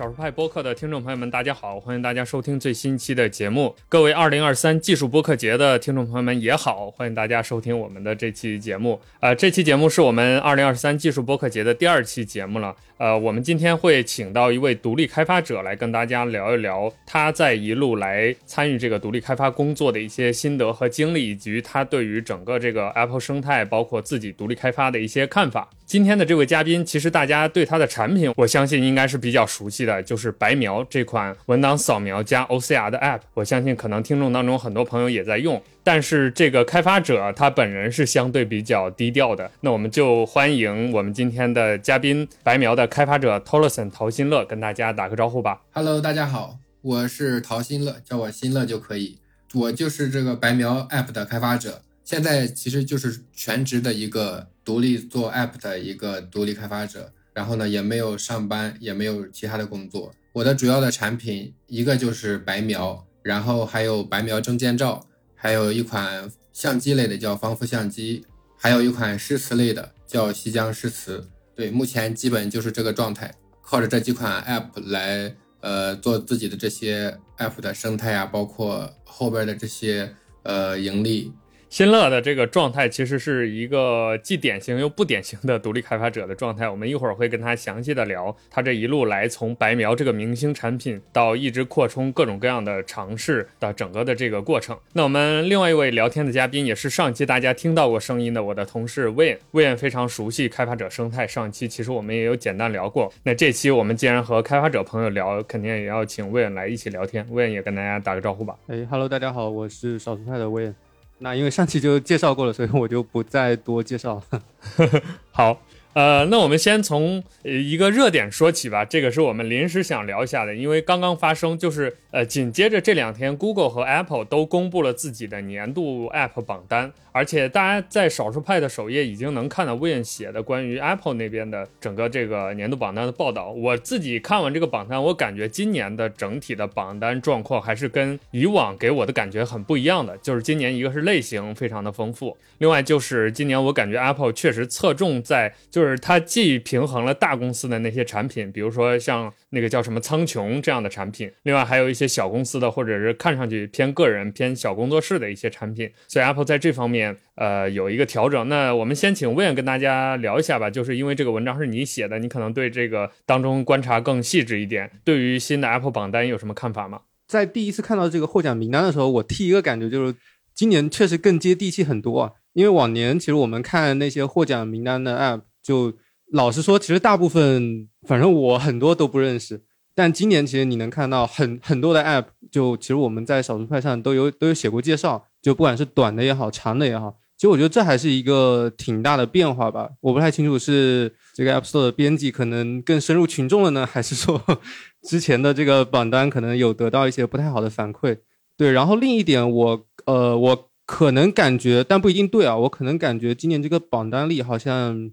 少数派播客的听众朋友们，大家好，欢迎大家收听最新期的节目。各位二零二三技术播客节的听众朋友们也好，欢迎大家收听我们的这期节目。呃，这期节目是我们二零二三技术播客节的第二期节目了。呃，我们今天会请到一位独立开发者来跟大家聊一聊他在一路来参与这个独立开发工作的一些心得和经历，以及他对于整个这个 Apple 生态，包括自己独立开发的一些看法。今天的这位嘉宾，其实大家对他的产品，我相信应该是比较熟悉的，就是白描这款文档扫描加 OCR 的 App。我相信可能听众当中很多朋友也在用，但是这个开发者他本人是相对比较低调的。那我们就欢迎我们今天的嘉宾白描的开发者 Tolson 陶新乐跟大家打个招呼吧。Hello，大家好，我是陶新乐，叫我新乐就可以。我就是这个白描 App 的开发者，现在其实就是全职的一个独立做 App 的一个独立开发者。然后呢，也没有上班，也没有其他的工作。我的主要的产品一个就是白描，然后还有白描证件照，还有一款相机类的叫防腐相机，还有一款诗词类的叫西江诗词。对，目前基本就是这个状态，靠着这几款 App 来呃做自己的这些 App 的生态啊，包括后边的这些呃盈利。新乐的这个状态其实是一个既典型又不典型的独立开发者的状态。我们一会儿会跟他详细的聊他这一路来从白描这个明星产品到一直扩充各种各样的尝试的整个的这个过程。那我们另外一位聊天的嘉宾也是上期大家听到过声音的我的同事 Win，Win 非常熟悉开发者生态。上期其实我们也有简单聊过。那这期我们既然和开发者朋友聊，肯定也要请 Win 来一起聊天。Win 也跟大家打个招呼吧。哎哈喽，大家好，我是少数派的 Win。那因为上期就介绍过了，所以我就不再多介绍了。好，呃，那我们先从呃一个热点说起吧。这个是我们临时想聊一下的，因为刚刚发生，就是呃紧接着这两天，Google 和 Apple 都公布了自己的年度 App 榜单，而且大家在少数派的首页已经能看到 Win 写的关于 Apple 那边的整个这个年度榜单的报道。我自己看完这个榜单，我感觉今年的整体的榜单状况还是跟以往给我的感觉很不一样的。就是今年一个是类型非常的丰富，另外就是今年我感觉 Apple 确实侧重在，就就是它既平衡了大公司的那些产品，比如说像那个叫什么苍穹这样的产品，另外还有一些小公司的或者是看上去偏个人、偏小工作室的一些产品，所以 Apple 在这方面呃有一个调整。那我们先请 Win 跟大家聊一下吧，就是因为这个文章是你写的，你可能对这个当中观察更细致一点。对于新的 Apple 榜单有什么看法吗？在第一次看到这个获奖名单的时候，我第一个感觉就是今年确实更接地气很多啊。因为往年其实我们看那些获奖名单的 App，就老实说，其实大部分反正我很多都不认识。但今年其实你能看到很很多的 App，就其实我们在少数派上都有都有写过介绍，就不管是短的也好，长的也好，其实我觉得这还是一个挺大的变化吧。我不太清楚是这个 App Store 的编辑可能更深入群众了呢，还是说 之前的这个榜单可能有得到一些不太好的反馈。对，然后另一点我呃我可能感觉，但不一定对啊，我可能感觉今年这个榜单里好像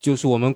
就是我们。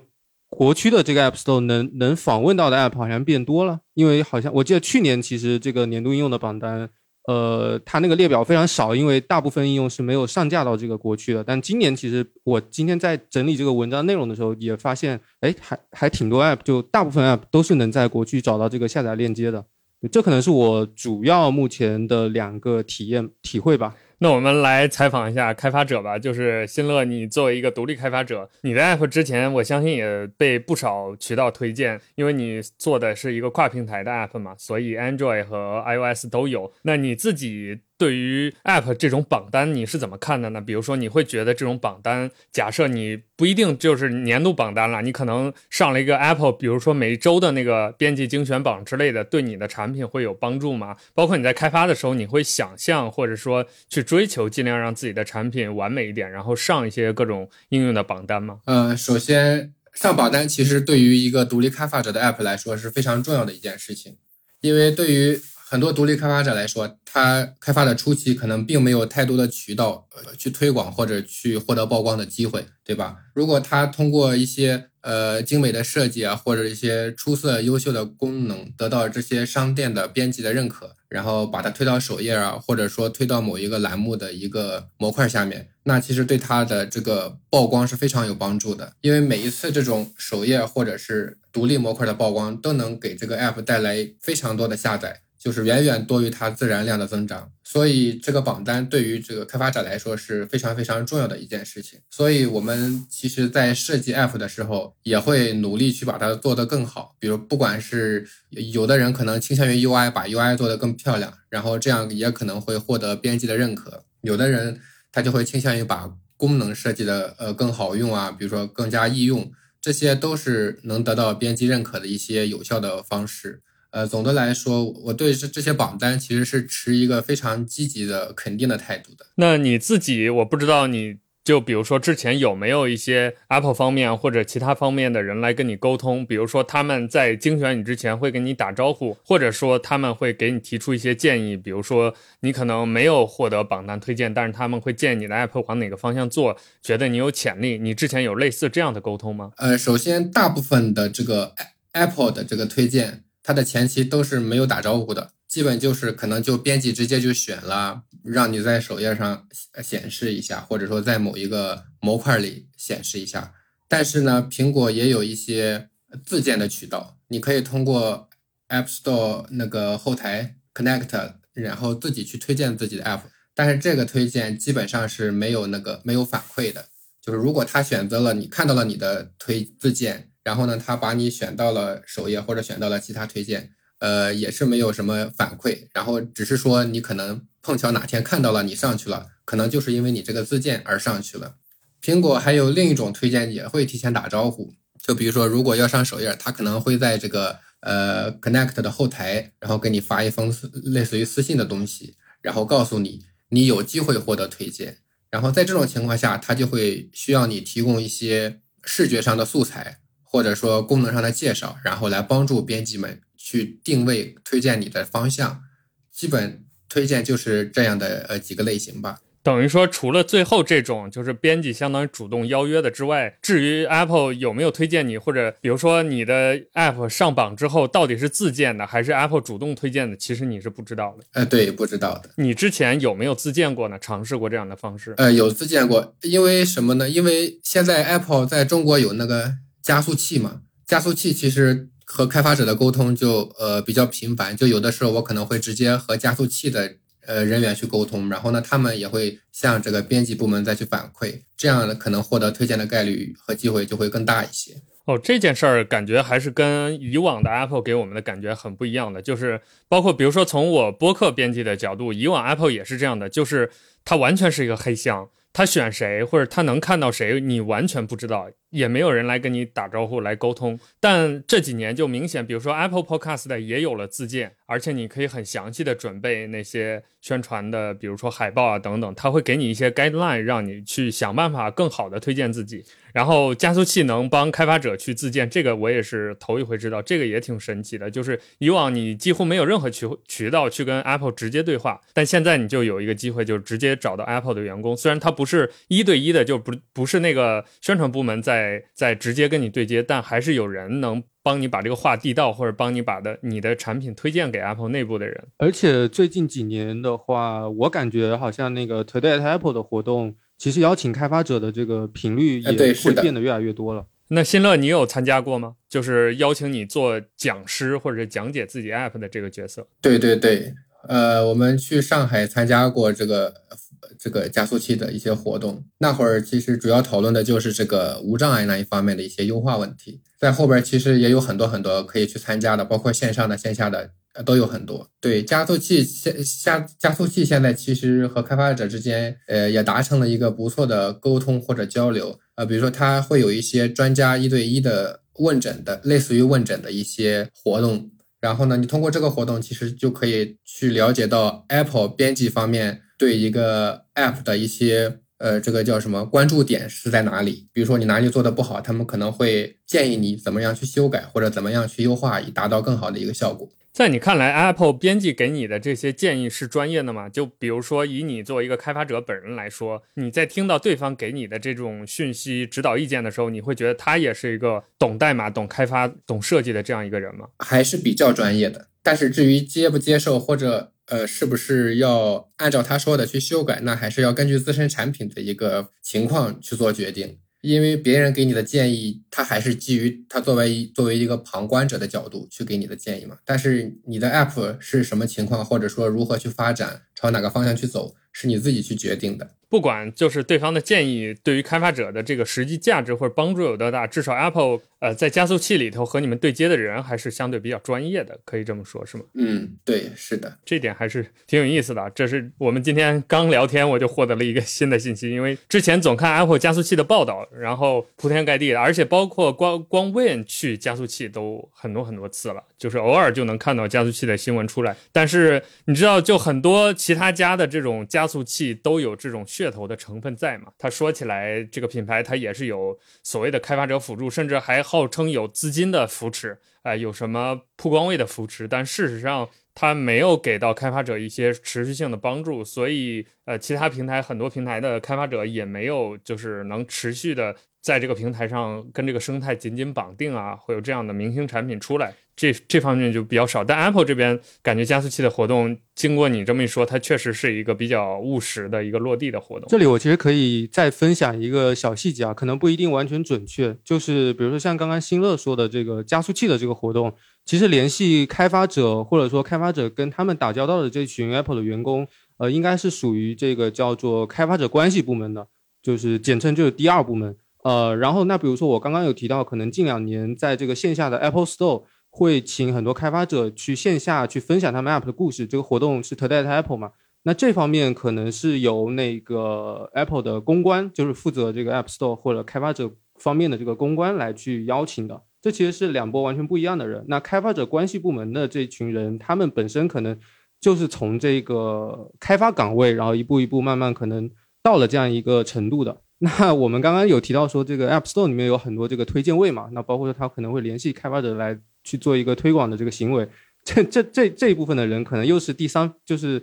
国区的这个 App Store 能能访问到的 App 好像变多了，因为好像我记得去年其实这个年度应用的榜单，呃，它那个列表非常少，因为大部分应用是没有上架到这个国区的。但今年其实我今天在整理这个文章内容的时候，也发现，哎，还还挺多 App，就大部分 App 都是能在国区找到这个下载链接的。这可能是我主要目前的两个体验体会吧。那我们来采访一下开发者吧，就是新乐，你作为一个独立开发者，你的 app 之前我相信也被不少渠道推荐，因为你做的是一个跨平台的 app 嘛，所以 Android 和 iOS 都有。那你自己对于 app 这种榜单你是怎么看的呢？比如说你会觉得这种榜单，假设你不一定就是年度榜单了，你可能上了一个 Apple，比如说每周的那个编辑精选榜之类的，对你的产品会有帮助吗？包括你在开发的时候，你会想象或者说去追求尽量让自己的产品完美一点，然后上一些各种应用的榜单吗？呃，首先上榜单其实对于一个独立开发者的 app 来说是非常重要的一件事情，因为对于很多独立开发者来说，他开发的初期可能并没有太多的渠道呃去推广或者去获得曝光的机会，对吧？如果他通过一些呃精美的设计啊，或者一些出色优秀的功能得到这些商店的编辑的认可，然后把它推到首页啊，或者说推到某一个栏目的一个模块下面，那其实对它的这个曝光是非常有帮助的，因为每一次这种首页或者是独立模块的曝光，都能给这个 app 带来非常多的下载。就是远远多于它自然量的增长，所以这个榜单对于这个开发者来说是非常非常重要的一件事情。所以我们其实，在设计 app 的时候，也会努力去把它做得更好。比如，不管是有的人可能倾向于 UI，把 UI 做得更漂亮，然后这样也可能会获得编辑的认可；有的人他就会倾向于把功能设计的呃更好用啊，比如说更加易用，这些都是能得到编辑认可的一些有效的方式。呃，总的来说，我对这这些榜单其实是持一个非常积极的、肯定的态度的。那你自己，我不知道你就比如说之前有没有一些 Apple 方面或者其他方面的人来跟你沟通，比如说他们在精选你之前会跟你打招呼，或者说他们会给你提出一些建议，比如说你可能没有获得榜单推荐，但是他们会建议你的 Apple 往哪个方向做，觉得你有潜力。你之前有类似这样的沟通吗？呃，首先，大部分的这个 Apple 的这个推荐。它的前期都是没有打招呼的，基本就是可能就编辑直接就选了，让你在首页上显示一下，或者说在某一个模块里显示一下。但是呢，苹果也有一些自建的渠道，你可以通过 App Store 那个后台 Connect，然后自己去推荐自己的 App。但是这个推荐基本上是没有那个没有反馈的，就是如果他选择了你看到了你的推自荐。然后呢，他把你选到了首页或者选到了其他推荐，呃，也是没有什么反馈。然后只是说你可能碰巧哪天看到了你上去了，可能就是因为你这个自荐而上去了。苹果还有另一种推荐也会提前打招呼，就比如说如果要上首页，他可能会在这个呃 Connect 的后台，然后给你发一封类似于私信的东西，然后告诉你你有机会获得推荐。然后在这种情况下，他就会需要你提供一些视觉上的素材。或者说功能上的介绍，然后来帮助编辑们去定位推荐你的方向。基本推荐就是这样的呃几个类型吧。等于说，除了最后这种就是编辑相当于主动邀约的之外，至于 Apple 有没有推荐你，或者比如说你的 App 上榜之后到底是自荐的还是 Apple 主动推荐的，其实你是不知道的。呃，对，不知道的。你之前有没有自荐过呢？尝试过这样的方式？呃，有自荐过。因为什么呢？因为现在 Apple 在中国有那个。加速器嘛，加速器其实和开发者的沟通就呃比较频繁，就有的时候我可能会直接和加速器的呃人员去沟通，然后呢，他们也会向这个编辑部门再去反馈，这样呢可能获得推荐的概率和机会就会更大一些。哦，这件事儿感觉还是跟以往的 Apple 给我们的感觉很不一样的，就是包括比如说从我播客编辑的角度，以往 Apple 也是这样的，就是它完全是一个黑箱。他选谁，或者他能看到谁，你完全不知道，也没有人来跟你打招呼、来沟通。但这几年就明显，比如说 Apple Podcast 也有了自荐，而且你可以很详细的准备那些宣传的，比如说海报啊等等，他会给你一些 guideline，让你去想办法更好的推荐自己。然后加速器能帮开发者去自荐，这个我也是头一回知道，这个也挺神奇的。就是以往你几乎没有任何渠渠道去跟 Apple 直接对话，但现在你就有一个机会，就是直接找到 Apple 的员工。虽然他不是一对一的，就不不是那个宣传部门在在直接跟你对接，但还是有人能帮你把这个话递到，或者帮你把的你的产品推荐给 Apple 内部的人。而且最近几年的话，我感觉好像那个 Today at Apple 的活动。其实邀请开发者的这个频率也会变得越来越多了。那新乐，你有参加过吗？就是邀请你做讲师或者讲解自己 app 的这个角色。对对对，呃，我们去上海参加过这个这个加速器的一些活动。那会儿其实主要讨论的就是这个无障碍那一方面的一些优化问题。在后边其实也有很多很多可以去参加的，包括线上的、线下的。都有很多。对加速器现加加速器现在其实和开发者之间，呃，也达成了一个不错的沟通或者交流。呃，比如说它会有一些专家一对一的问诊的，类似于问诊的一些活动。然后呢，你通过这个活动，其实就可以去了解到 Apple 编辑方面对一个 App 的一些，呃，这个叫什么关注点是在哪里。比如说你哪里做的不好，他们可能会建议你怎么样去修改或者怎么样去优化，以达到更好的一个效果。在你看来，Apple 编辑给你的这些建议是专业的吗？就比如说，以你作为一个开发者本人来说，你在听到对方给你的这种讯息、指导意见的时候，你会觉得他也是一个懂代码、懂开发、懂设计的这样一个人吗？还是比较专业的。但是至于接不接受，或者呃，是不是要按照他说的去修改，那还是要根据自身产品的一个情况去做决定。因为别人给你的建议，他还是基于他作为作为一个旁观者的角度去给你的建议嘛。但是你的 app 是什么情况，或者说如何去发展，朝哪个方向去走，是你自己去决定的。不管就是对方的建议对于开发者的这个实际价值或者帮助有多大，至少 Apple 呃在加速器里头和你们对接的人还是相对比较专业的，可以这么说，是吗？嗯，对，是的，这点还是挺有意思的。这是我们今天刚聊天我就获得了一个新的信息，因为之前总看 Apple 加速器的报道，然后铺天盖地的，而且包括光光 Win 去加速器都很多很多次了，就是偶尔就能看到加速器的新闻出来。但是你知道，就很多其其他家的这种加速器都有这种噱头的成分在嘛？他说起来，这个品牌它也是有所谓的开发者辅助，甚至还号称有资金的扶持，啊，有什么曝光位的扶持，但事实上它没有给到开发者一些持续性的帮助，所以呃，其他平台很多平台的开发者也没有就是能持续的在这个平台上跟这个生态紧紧绑定啊，会有这样的明星产品出来。这这方面就比较少，但 Apple 这边感觉加速器的活动，经过你这么一说，它确实是一个比较务实的一个落地的活动。这里我其实可以再分享一个小细节啊，可能不一定完全准确，就是比如说像刚刚新乐说的这个加速器的这个活动，其实联系开发者或者说开发者跟他们打交道的这群 Apple 的员工，呃，应该是属于这个叫做开发者关系部门的，就是简称就是第二部门。呃，然后那比如说我刚刚有提到，可能近两年在这个线下的 Apple Store。会请很多开发者去线下去分享他们 App 的故事。这个活动是 Today at Apple 嘛？那这方面可能是由那个 Apple 的公关，就是负责这个 App Store 或者开发者方面的这个公关来去邀请的。这其实是两波完全不一样的人。那开发者关系部门的这群人，他们本身可能就是从这个开发岗位，然后一步一步慢慢可能到了这样一个程度的。那我们刚刚有提到说，这个 App Store 里面有很多这个推荐位嘛？那包括说他可能会联系开发者来。去做一个推广的这个行为，这这这这一部分的人可能又是第三，就是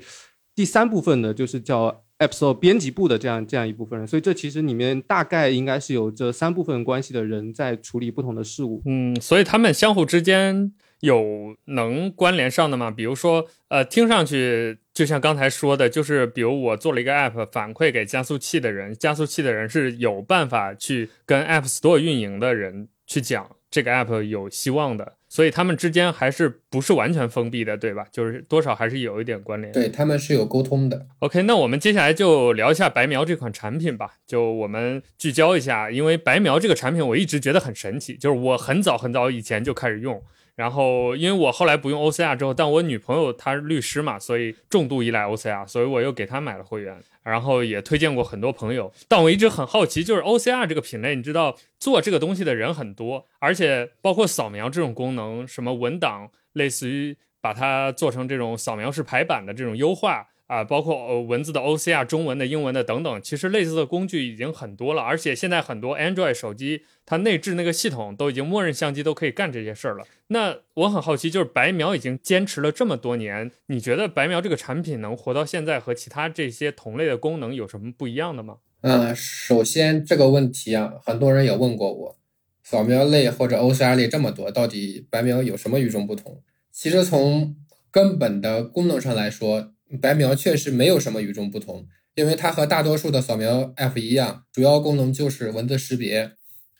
第三部分的，就是叫 App Store 编辑部的这样这样一部分人。所以这其实里面大概应该是有这三部分关系的人在处理不同的事务。嗯，所以他们相互之间有能关联上的吗？比如说，呃，听上去就像刚才说的，就是比如我做了一个 App 反馈给加速器的人，加速器的人是有办法去跟 App Store 运营的人去讲这个 App 有希望的。所以他们之间还是不是完全封闭的，对吧？就是多少还是有一点关联。对他们是有沟通的。OK，那我们接下来就聊一下白描这款产品吧。就我们聚焦一下，因为白描这个产品我一直觉得很神奇，就是我很早很早以前就开始用。然后，因为我后来不用 OCR 之后，但我女朋友她是律师嘛，所以重度依赖 OCR，所以我又给她买了会员，然后也推荐过很多朋友。但我一直很好奇，就是 OCR 这个品类，你知道做这个东西的人很多，而且包括扫描这种功能，什么文档，类似于把它做成这种扫描式排版的这种优化。啊，包括呃文字的 OCR、中文的、英文的等等，其实类似的工具已经很多了。而且现在很多 Android 手机，它内置那个系统都已经默认相机都可以干这些事儿了。那我很好奇，就是白描已经坚持了这么多年，你觉得白描这个产品能活到现在，和其他这些同类的功能有什么不一样的吗？嗯，首先这个问题啊，很多人也问过我，扫描类或者 OCR 类这么多，到底白描有什么与众不同？其实从根本的功能上来说，白描确实没有什么与众不同，因为它和大多数的扫描 App 一样，主要功能就是文字识别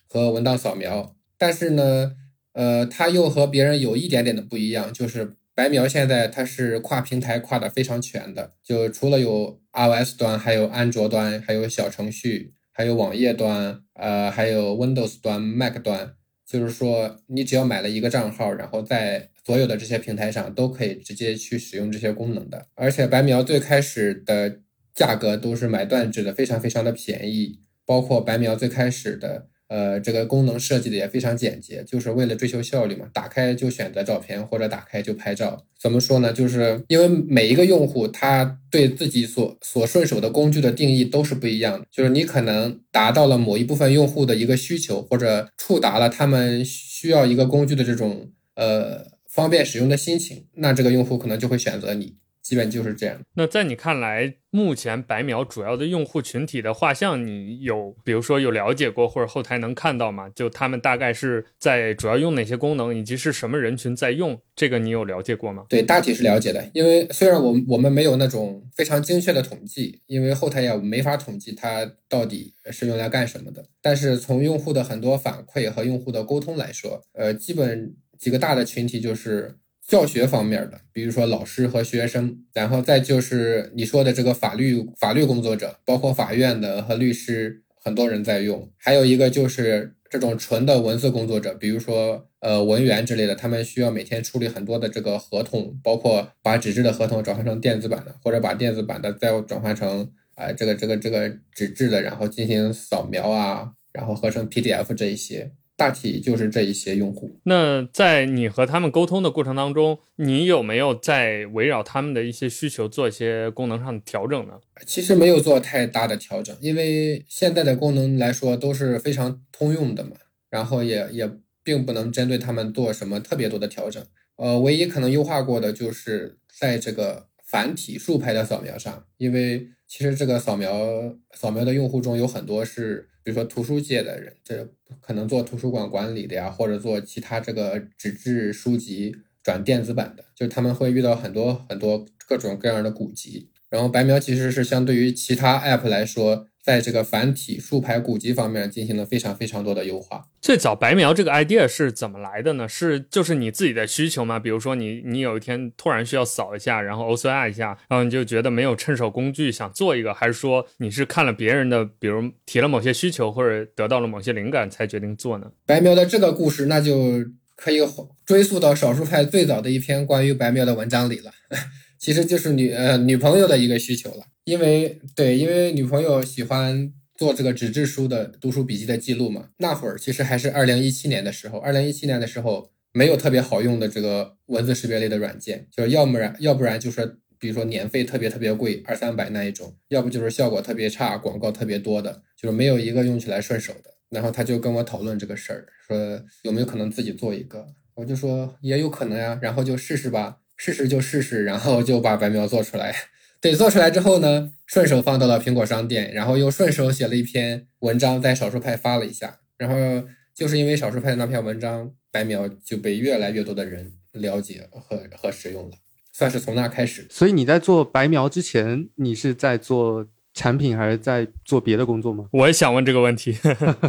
和文档扫描。但是呢，呃，它又和别人有一点点的不一样，就是白描现在它是跨平台跨的非常全的，就除了有 iOS 端，还有安卓端，还有小程序，还有网页端，呃，还有 Windows 端、Mac 端。就是说，你只要买了一个账号，然后在所有的这些平台上都可以直接去使用这些功能的。而且白描最开始的价格都是买断制的，非常非常的便宜，包括白描最开始的。呃，这个功能设计的也非常简洁，就是为了追求效率嘛。打开就选择照片，或者打开就拍照。怎么说呢？就是因为每一个用户他对自己所所顺手的工具的定义都是不一样的。就是你可能达到了某一部分用户的一个需求，或者触达了他们需要一个工具的这种呃方便使用的心情，那这个用户可能就会选择你。基本就是这样。那在你看来，目前白描主要的用户群体的画像，你有比如说有了解过或者后台能看到吗？就他们大概是在主要用哪些功能，以及是什么人群在用？这个你有了解过吗？对，大体是了解的。因为虽然我我们没有那种非常精确的统计，因为后台也没法统计它到底是用来干什么的。但是从用户的很多反馈和用户的沟通来说，呃，基本几个大的群体就是。教学方面的，比如说老师和学生，然后再就是你说的这个法律法律工作者，包括法院的和律师，很多人在用。还有一个就是这种纯的文字工作者，比如说呃文员之类的，他们需要每天处理很多的这个合同，包括把纸质的合同转换成电子版的，或者把电子版的再转换成啊这个这个这个纸质的，然后进行扫描啊，然后合成 PDF 这一些。大体就是这一些用户。那在你和他们沟通的过程当中，你有没有在围绕他们的一些需求做一些功能上的调整呢？其实没有做太大的调整，因为现在的功能来说都是非常通用的嘛，然后也也并不能针对他们做什么特别多的调整。呃，唯一可能优化过的就是在这个繁体竖排的扫描上，因为其实这个扫描扫描的用户中有很多是。比如说图书界的人，这可能做图书馆管理的呀，或者做其他这个纸质书籍转电子版的，就是他们会遇到很多很多各种各样的古籍。然后白描其实是相对于其他 app 来说。在这个繁体竖排古籍方面进行了非常非常多的优化。最早白描这个 idea 是怎么来的呢？是就是你自己的需求吗？比如说你你有一天突然需要扫一下，然后 OCR 一下，然后你就觉得没有趁手工具想做一个，还是说你是看了别人的，比如提了某些需求或者得到了某些灵感才决定做呢？白描的这个故事，那就可以追溯到少数派最早的一篇关于白描的文章里了。其实就是女呃女朋友的一个需求了，因为对，因为女朋友喜欢做这个纸质书的读书笔记的记录嘛。那会儿其实还是二零一七年的时候，二零一七年的时候没有特别好用的这个文字识别类的软件，就是要不然要不然就是比如说年费特别特别贵，二三百那一种，要不就是效果特别差，广告特别多的，就是没有一个用起来顺手的。然后他就跟我讨论这个事儿，说有没有可能自己做一个，我就说也有可能呀，然后就试试吧。试试就试试，然后就把白描做出来。对，做出来之后呢，顺手放到了苹果商店，然后又顺手写了一篇文章，在少数派发了一下。然后就是因为少数派那篇文章，白描就被越来越多的人了解和和使用了，算是从那开始。所以你在做白描之前，你是在做产品还是在做别的工作吗？我也想问这个问题。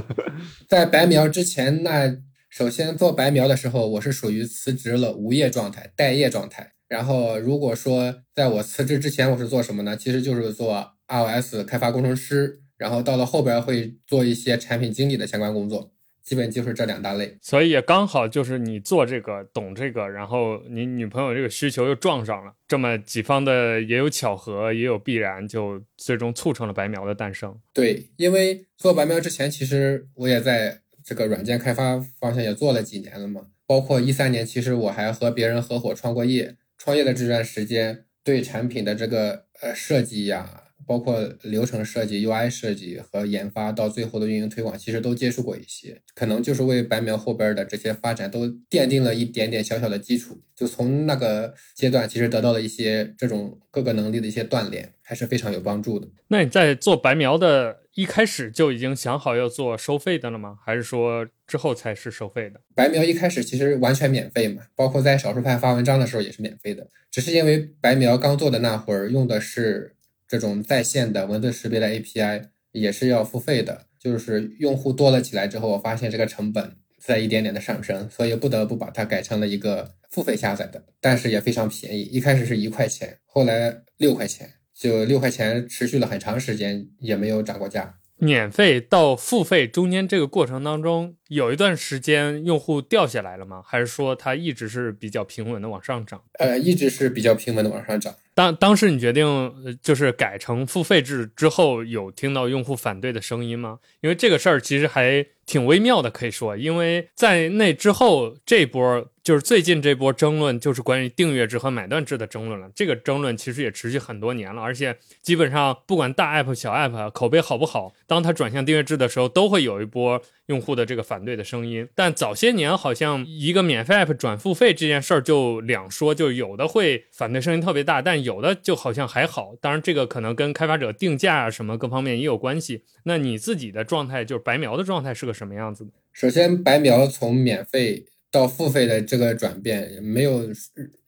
在白描之前，那。首先做白描的时候，我是属于辞职了无业状态、待业状态。然后如果说在我辞职之前，我是做什么呢？其实就是做 iOS 开发工程师。然后到了后边会做一些产品经理的相关工作，基本就是这两大类。所以也刚好就是你做这个懂这个，然后你女朋友这个需求又撞上了，这么几方的也有巧合，也有必然，就最终促成了白描的诞生。对，因为做白描之前，其实我也在。这个软件开发方向也做了几年了嘛，包括一三年，其实我还和别人合伙创过业。创业的这段时间，对产品的这个呃设计呀，包括流程设计、UI 设计和研发，到最后的运营推广，其实都接触过一些。可能就是为白描后边的这些发展都奠定了一点点小小的基础。就从那个阶段，其实得到了一些这种各个能力的一些锻炼，还是非常有帮助的。那你在做白描的？一开始就已经想好要做收费的了吗？还是说之后才是收费的？白描一开始其实完全免费嘛，包括在少数派发文章的时候也是免费的。只是因为白描刚做的那会儿用的是这种在线的文字识别的 API，也是要付费的。就是用户多了起来之后，我发现这个成本在一点点的上升，所以不得不把它改成了一个付费下载的，但是也非常便宜。一开始是一块钱，后来六块钱。就六块钱，持续了很长时间，也没有涨过价。免费到付费中间这个过程当中，有一段时间用户掉下来了吗？还是说它一直是比较平稳的往上涨？呃，一直是比较平稳的往上涨。当当时你决定就是改成付费制之后，有听到用户反对的声音吗？因为这个事儿其实还挺微妙的，可以说，因为在那之后这波。就是最近这波争论，就是关于订阅制和买断制的争论了。这个争论其实也持续很多年了，而且基本上不管大 app 小 app 口碑好不好，当它转向订阅制的时候，都会有一波用户的这个反对的声音。但早些年好像一个免费 app 转付费这件事儿就两说，就有的会反对声音特别大，但有的就好像还好。当然，这个可能跟开发者定价啊什么各方面也有关系。那你自己的状态，就是白描的状态是个什么样子的？首先，白描从免费到付费的这个转变，没有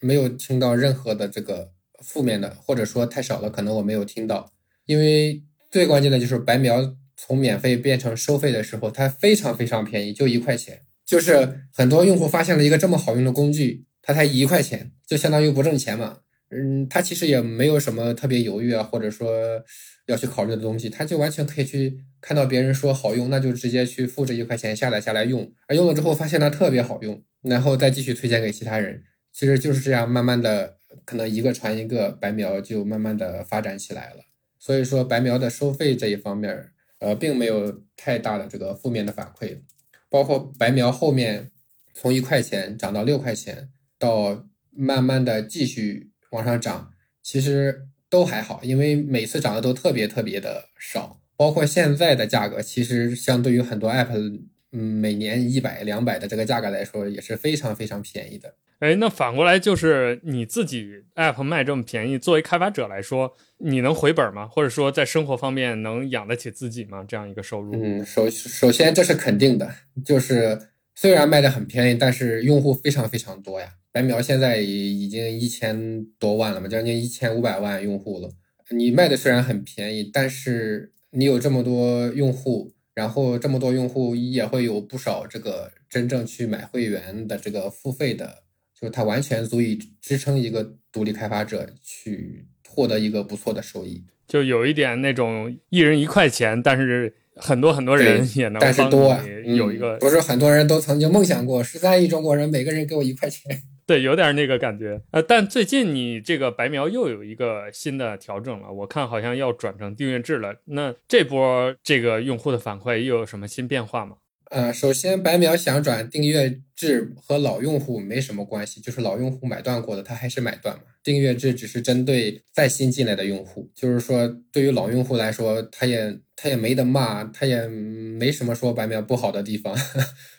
没有听到任何的这个负面的，或者说太少了，可能我没有听到。因为最关键的就是白描从免费变成收费的时候，它非常非常便宜，就一块钱。就是很多用户发现了一个这么好用的工具，它才一块钱，就相当于不挣钱嘛。嗯，他其实也没有什么特别犹豫啊，或者说要去考虑的东西，他就完全可以去看到别人说好用，那就直接去付这一块钱下载下来用，而用了之后发现它特别好用，然后再继续推荐给其他人，其实就是这样慢慢的，可能一个传一个，白描就慢慢的发展起来了。所以说白描的收费这一方面，呃，并没有太大的这个负面的反馈，包括白描后面从一块钱涨到六块钱，到慢慢的继续。往上涨，其实都还好，因为每次涨的都特别特别的少，包括现在的价格，其实相对于很多 app，嗯，每年一百两百的这个价格来说，也是非常非常便宜的。哎，那反过来就是你自己 app 卖这么便宜，作为开发者来说，你能回本吗？或者说在生活方面能养得起自己吗？这样一个收入？嗯，首首先这是肯定的，就是虽然卖的很便宜，但是用户非常非常多呀。白描现在已已经一千多万了嘛，将近一千五百万用户了。你卖的虽然很便宜，但是你有这么多用户，然后这么多用户也会有不少这个真正去买会员的这个付费的，就是它完全足以支撑一个独立开发者去获得一个不错的收益。就有一点那种一人一块钱，但是很多很多人也能但是多啊有一个不是很多人都曾经梦想过十三亿中国人每个人给我一块钱。对，有点那个感觉，呃，但最近你这个白描又有一个新的调整了，我看好像要转成订阅制了。那这波这个用户的反馈又有什么新变化吗？呃，首先白描想转订阅制和老用户没什么关系，就是老用户买断过的，他还是买断嘛。订阅制只是针对再新进来的用户，就是说对于老用户来说，他也他也没得骂，他也没什么说白描不好的地方。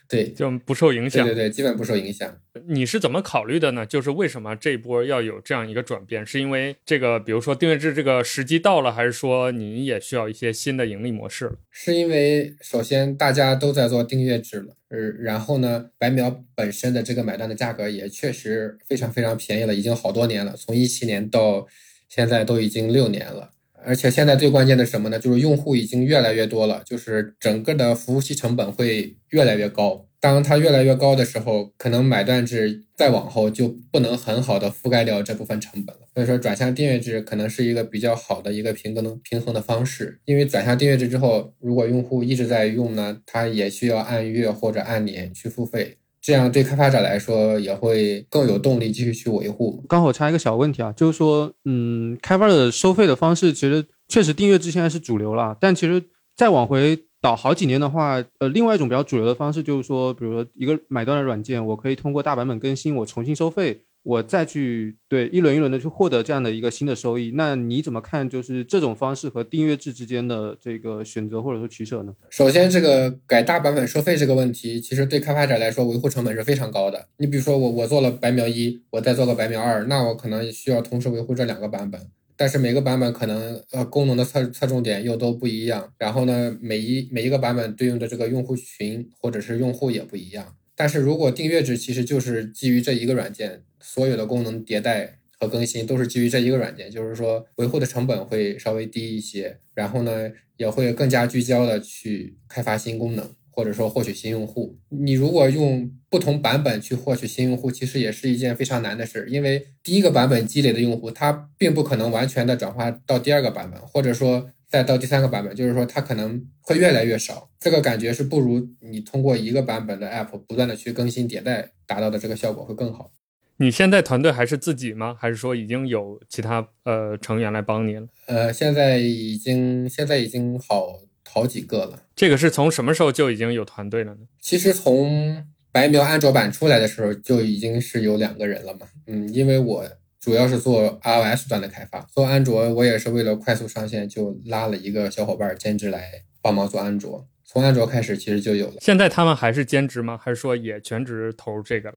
对，就不受影响。对对对，基本不受影响。你是怎么考虑的呢？就是为什么这一波要有这样一个转变？是因为这个，比如说订阅制这个时机到了，还是说你也需要一些新的盈利模式了？是因为首先大家都在做订阅制了，呃，然后呢，白描本身的这个买单的价格也确实非常非常便宜了，已经好多年了，从一七年到现在都已经六年了。而且现在最关键的什么呢？就是用户已经越来越多了，就是整个的服务器成本会越来越高。当它越来越高的时候，可能买断制再往后就不能很好的覆盖掉这部分成本了。所以说，转向订阅制可能是一个比较好的一个平衡平衡的方式。因为转向订阅制之后，如果用户一直在用呢，他也需要按月或者按年去付费。这样对开发者来说也会更有动力继续去维护。刚好我插一个小问题啊，就是说，嗯，开发者收费的方式其实确实订阅制现在是主流了，但其实再往回倒好几年的话，呃，另外一种比较主流的方式就是说，比如说一个买断的软件，我可以通过大版本更新，我重新收费。我再去对一轮一轮的去获得这样的一个新的收益，那你怎么看？就是这种方式和订阅制之间的这个选择或者说取舍呢？首先，这个改大版本收费这个问题，其实对开发者来说维护成本是非常高的。你比如说我我做了白描一，我再做个白描二，那我可能需要同时维护这两个版本，但是每个版本可能呃功能的侧侧重点又都不一样，然后呢每一每一个版本对应的这个用户群或者是用户也不一样。但是如果订阅制其实就是基于这一个软件。所有的功能迭代和更新都是基于这一个软件，就是说维护的成本会稍微低一些，然后呢也会更加聚焦的去开发新功能，或者说获取新用户。你如果用不同版本去获取新用户，其实也是一件非常难的事，因为第一个版本积累的用户，它并不可能完全的转化到第二个版本，或者说再到第三个版本，就是说它可能会越来越少。这个感觉是不如你通过一个版本的 App 不断的去更新迭代达到的这个效果会更好。你现在团队还是自己吗？还是说已经有其他呃成员来帮你了？呃，现在已经现在已经好好几个了。这个是从什么时候就已经有团队了呢？其实从白描安卓版出来的时候就已经是有两个人了嘛。嗯，因为我主要是做 iOS 端的开发，做安卓我也是为了快速上线，就拉了一个小伙伴兼职来帮忙做安卓。从安卓开始其实就有了。现在他们还是兼职吗？还是说也全职投入这个？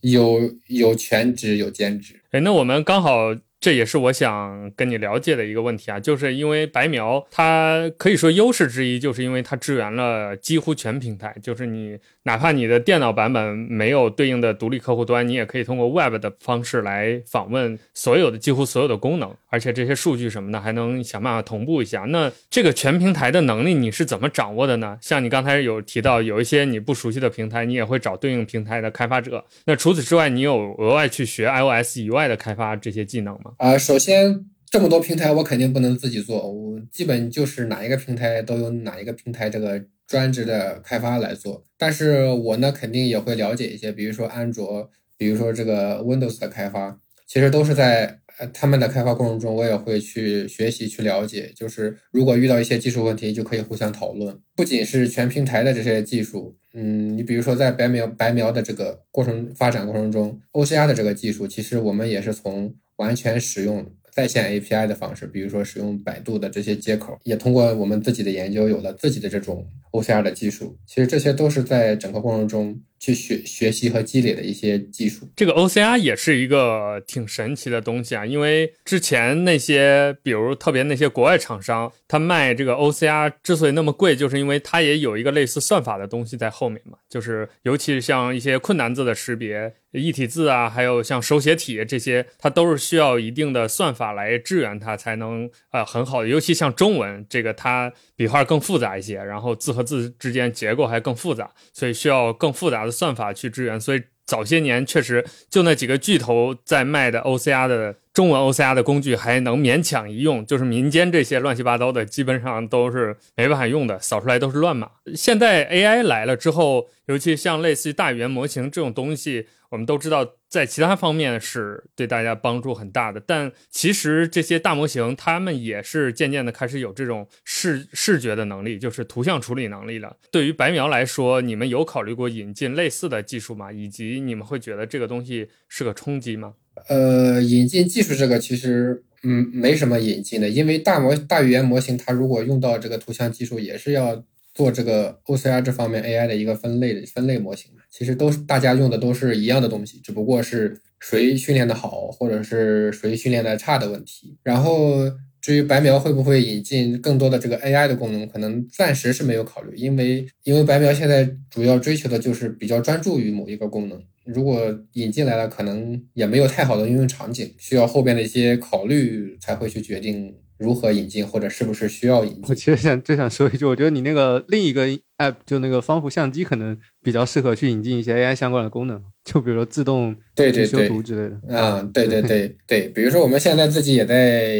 有有全职有兼职。哎，那我们刚好。这也是我想跟你了解的一个问题啊，就是因为白描它可以说优势之一，就是因为它支援了几乎全平台，就是你哪怕你的电脑版本没有对应的独立客户端，你也可以通过 Web 的方式来访问所有的几乎所有的功能，而且这些数据什么的还能想办法同步一下。那这个全平台的能力你是怎么掌握的呢？像你刚才有提到有一些你不熟悉的平台，你也会找对应平台的开发者。那除此之外，你有额外去学 iOS 以外的开发这些技能吗？啊，首先这么多平台，我肯定不能自己做，我基本就是哪一个平台都有哪一个平台这个专职的开发来做。但是我呢，肯定也会了解一些，比如说安卓，比如说这个 Windows 的开发，其实都是在呃他们的开发过程中，我也会去学习去了解。就是如果遇到一些技术问题，就可以互相讨论。不仅是全平台的这些技术，嗯，你比如说在白描白描的这个过程发展过程中，OCR 的这个技术，其实我们也是从。完全使用在线 API 的方式，比如说使用百度的这些接口，也通过我们自己的研究有了自己的这种 OCR 的技术。其实这些都是在整个过程中。去学学习和积累的一些技术，这个 OCR 也是一个挺神奇的东西啊。因为之前那些，比如特别那些国外厂商，他卖这个 OCR 之所以那么贵，就是因为它也有一个类似算法的东西在后面嘛。就是尤其是像一些困难字的识别、一体字啊，还有像手写体这些，它都是需要一定的算法来支援它，才能呃很好的。尤其像中文这个，它笔画更复杂一些，然后字和字之间结构还更复杂，所以需要更复杂的。算法去支援，所以早些年确实就那几个巨头在卖的 OCR 的中文 OCR 的工具还能勉强一用，就是民间这些乱七八糟的基本上都是没办法用的，扫出来都是乱码。现在 AI 来了之后，尤其像类似于大语言模型这种东西。我们都知道，在其他方面是对大家帮助很大的，但其实这些大模型，他们也是渐渐的开始有这种视视觉的能力，就是图像处理能力了。对于白描来说，你们有考虑过引进类似的技术吗？以及你们会觉得这个东西是个冲击吗？呃，引进技术这个其实，嗯，没什么引进的，因为大模大语言模型它如果用到这个图像技术，也是要。做这个 OCR 这方面 AI 的一个分类的分类模型嘛，其实都是大家用的都是一样的东西，只不过是谁训练的好，或者是谁训练的差的问题。然后至于白描会不会引进更多的这个 AI 的功能，可能暂时是没有考虑，因为因为白描现在主要追求的就是比较专注于某一个功能，如果引进来了，可能也没有太好的应用场景，需要后边的一些考虑才会去决定。如何引进，或者是不是需要引进？我其实想就想说一句，我觉得你那个另一个 app 就那个方幅相机，可能比较适合去引进一些 AI 相关的功能，就比如说自动对对修图之类的。嗯，对对 对对，比如说我们现在自己也在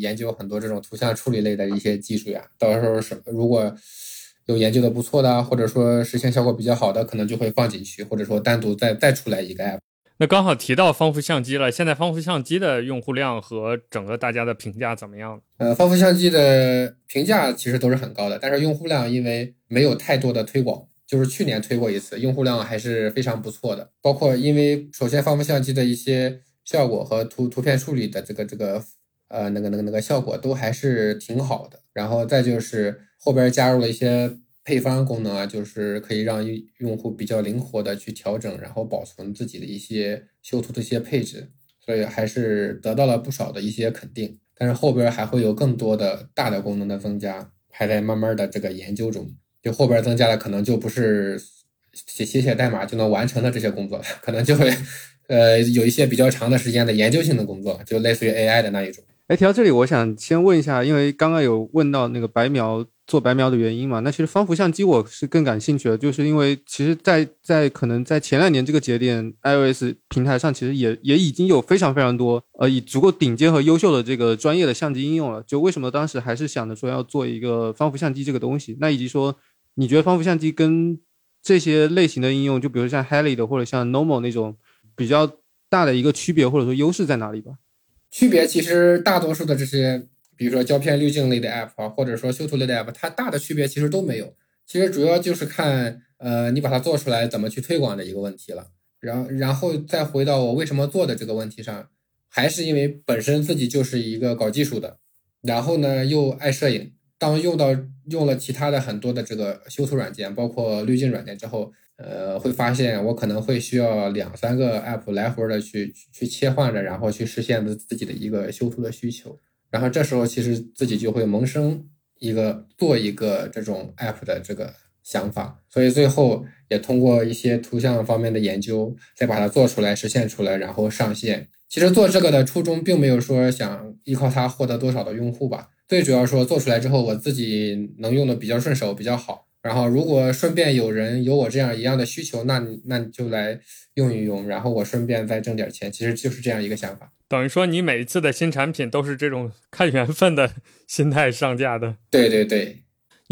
研究很多这种图像处理类的一些技术呀，到时候是如果有研究的不错的，或者说实现效果比较好的，可能就会放进去，或者说单独再再出来一个 app。那刚好提到方幅相机了，现在方幅相机的用户量和整个大家的评价怎么样？呃，方幅相机的评价其实都是很高的，但是用户量因为没有太多的推广，就是去年推过一次，用户量还是非常不错的。包括因为首先方幅相机的一些效果和图图片处理的这个这个呃那个那个那个效果都还是挺好的，然后再就是后边加入了一些。配方功能啊，就是可以让用户比较灵活的去调整，然后保存自己的一些修图的一些配置，所以还是得到了不少的一些肯定。但是后边还会有更多的大的功能的增加，还在慢慢的这个研究中。就后边增加的可能就不是写写写代码就能完成的这些工作了，可能就会呃有一些比较长的时间的研究性的工作，就类似于 AI 的那一种。哎，提到这里，我想先问一下，因为刚刚有问到那个白描。做白描的原因嘛，那其实方幅相机我是更感兴趣的，就是因为其实，在在可能在前两年这个节点，iOS 平台上其实也也已经有非常非常多呃以足够顶尖和优秀的这个专业的相机应用了。就为什么当时还是想着说要做一个方幅相机这个东西？那以及说，你觉得方幅相机跟这些类型的应用，就比如像 Heli 的或者像 Normal 那种比较大的一个区别或者说优势在哪里吧？区别其实大多数的这些。比如说胶片滤镜类的 app 啊，或者说修图类的 app，它大的区别其实都没有。其实主要就是看，呃，你把它做出来怎么去推广的一个问题了。然后，然后再回到我为什么做的这个问题上，还是因为本身自己就是一个搞技术的，然后呢又爱摄影，当用到用了其他的很多的这个修图软件，包括滤镜软件之后，呃，会发现我可能会需要两三个 app 来回的去去切换着，然后去实现自自己的一个修图的需求。然后这时候其实自己就会萌生一个做一个这种 app 的这个想法，所以最后也通过一些图像方面的研究，再把它做出来、实现出来，然后上线。其实做这个的初衷并没有说想依靠它获得多少的用户吧。最主要说做出来之后，我自己能用的比较顺手，比较好。然后如果顺便有人有我这样一样的需求，那那你就来用一用，然后我顺便再挣点钱，其实就是这样一个想法。等于说你每一次的新产品都是这种看缘分的心态上架的。对对对。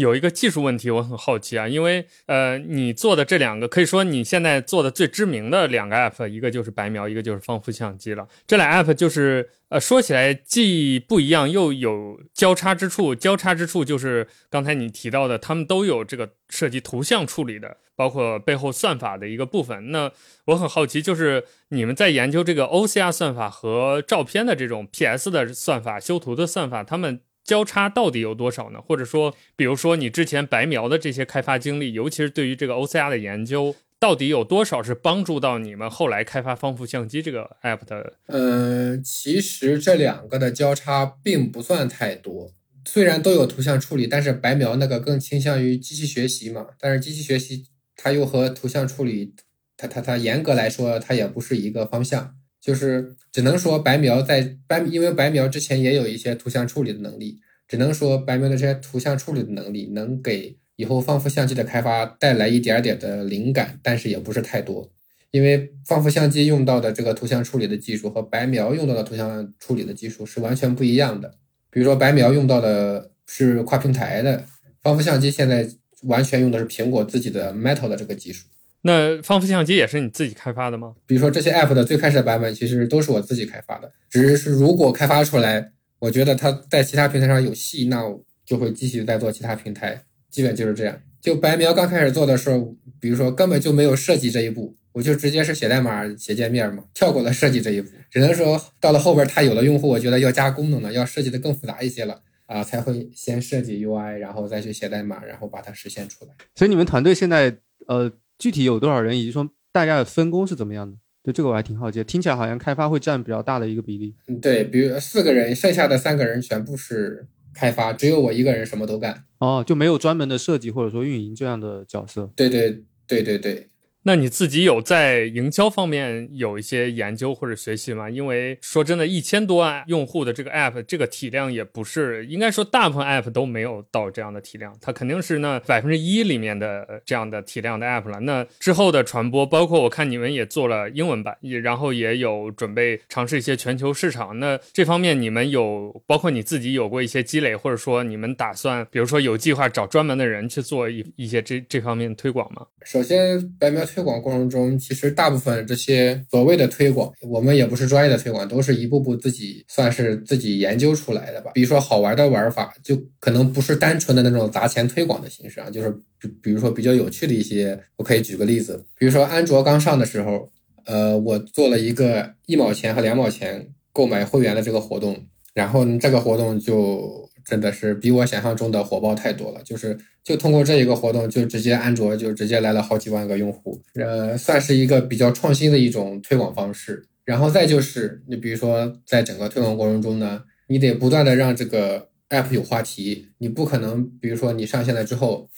有一个技术问题，我很好奇啊，因为呃，你做的这两个可以说你现在做的最知名的两个 app，一个就是白描，一个就是方富相机了。这俩 app 就是呃，说起来既不一样又有交叉之处。交叉之处就是刚才你提到的，他们都有这个涉及图像处理的，包括背后算法的一个部分。那我很好奇，就是你们在研究这个 OCR 算法和照片的这种 PS 的算法、修图的算法，他们。交叉到底有多少呢？或者说，比如说你之前白描的这些开发经历，尤其是对于这个 OCR 的研究，到底有多少是帮助到你们后来开发方富相机这个 app 的？呃，其实这两个的交叉并不算太多，虽然都有图像处理，但是白描那个更倾向于机器学习嘛。但是机器学习它又和图像处理，它它它严格来说，它也不是一个方向。就是只能说白描在白，因为白描之前也有一些图像处理的能力，只能说白描的这些图像处理的能力能给以后放富相机的开发带来一点点的灵感，但是也不是太多，因为放富相机用到的这个图像处理的技术和白描用到的图像处理的技术是完全不一样的。比如说白描用到的是跨平台的，放富相机现在完全用的是苹果自己的 Metal 的这个技术。那放富相机也是你自己开发的吗？比如说这些 app 的最开始的版本，其实都是我自己开发的。只是如果开发出来，我觉得它在其他平台上有戏，那我就会继续再做其他平台。基本就是这样。就白描刚开始做的时候，比如说根本就没有设计这一步，我就直接是写代码、写界面嘛，跳过了设计这一步。只能说到了后边，它有了用户，我觉得要加功能了，要设计的更复杂一些了啊，才会先设计 UI，然后再去写代码，然后把它实现出来。所以你们团队现在呃。具体有多少人，以及说大家的分工是怎么样的？对这个我还挺好奇。听起来好像开发会占比较大的一个比例。嗯，对，比如四个人，剩下的三个人全部是开发，只有我一个人什么都干。哦，就没有专门的设计或者说运营这样的角色。对对对对对。那你自己有在营销方面有一些研究或者学习吗？因为说真的，一千多万用户的这个 app，这个体量也不是，应该说大部分 app 都没有到这样的体量，它肯定是那百分之一里面的这样的体量的 app 了。那之后的传播，包括我看你们也做了英文版，也然后也有准备尝试一些全球市场。那这方面你们有，包括你自己有过一些积累，或者说你们打算，比如说有计划找专门的人去做一一些这这方面推广吗？首先，白描。推广过程中，其实大部分这些所谓的推广，我们也不是专业的推广，都是一步步自己算是自己研究出来的吧。比如说好玩的玩法，就可能不是单纯的那种砸钱推广的形式啊，就是比比如说比较有趣的一些，我可以举个例子，比如说安卓刚上的时候，呃，我做了一个一毛钱和两毛钱购买会员的这个活动，然后这个活动就。真的是比我想象中的火爆太多了，就是就通过这一个活动，就直接安卓就直接来了好几万个用户，呃，算是一个比较创新的一种推广方式。然后再就是你比如说在整个推广过程中呢，你得不断的让这个 app 有话题，你不可能比如说你上线了之后，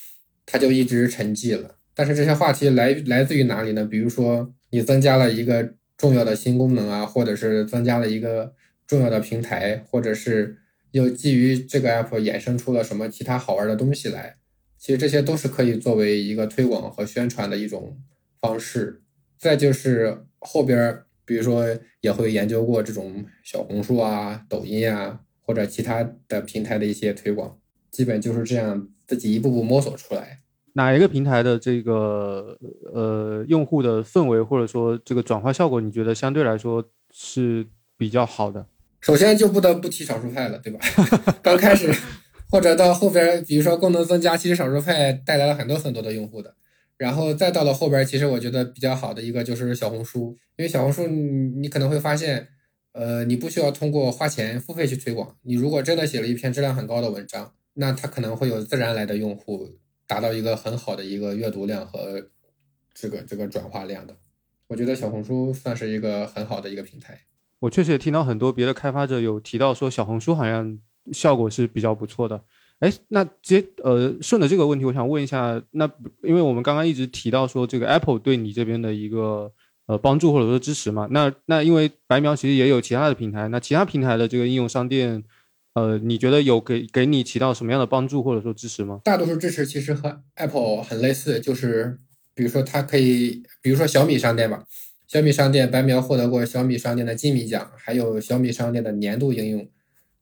它就一直沉寂了。但是这些话题来来自于哪里呢？比如说你增加了一个重要的新功能啊，或者是增加了一个重要的平台，或者是。又基于这个 app 衍生出了什么其他好玩的东西来？其实这些都是可以作为一个推广和宣传的一种方式。再就是后边，比如说也会研究过这种小红书啊、抖音啊或者其他的平台的一些推广，基本就是这样自己一步步摸索出来。哪一个平台的这个呃用户的氛围或者说这个转化效果，你觉得相对来说是比较好的？首先就不得不提少数派了，对吧？刚开始或者到后边，比如说功能增加，其实少数派带来了很多很多的用户的。然后再到了后边，其实我觉得比较好的一个就是小红书，因为小红书你你可能会发现，呃，你不需要通过花钱付费去推广，你如果真的写了一篇质量很高的文章，那它可能会有自然来的用户达到一个很好的一个阅读量和这个这个转化量的。我觉得小红书算是一个很好的一个平台。我确实也听到很多别的开发者有提到说小红书好像效果是比较不错的。哎，那接呃顺着这个问题，我想问一下，那因为我们刚刚一直提到说这个 Apple 对你这边的一个呃帮助或者说支持嘛，那那因为白描其实也有其他的平台，那其他平台的这个应用商店，呃，你觉得有给给你起到什么样的帮助或者说支持吗？大多数支持其实和 Apple 很类似，就是比如说它可以，比如说小米商店吧。小米商店白描获得过小米商店的金米奖，还有小米商店的年度应用，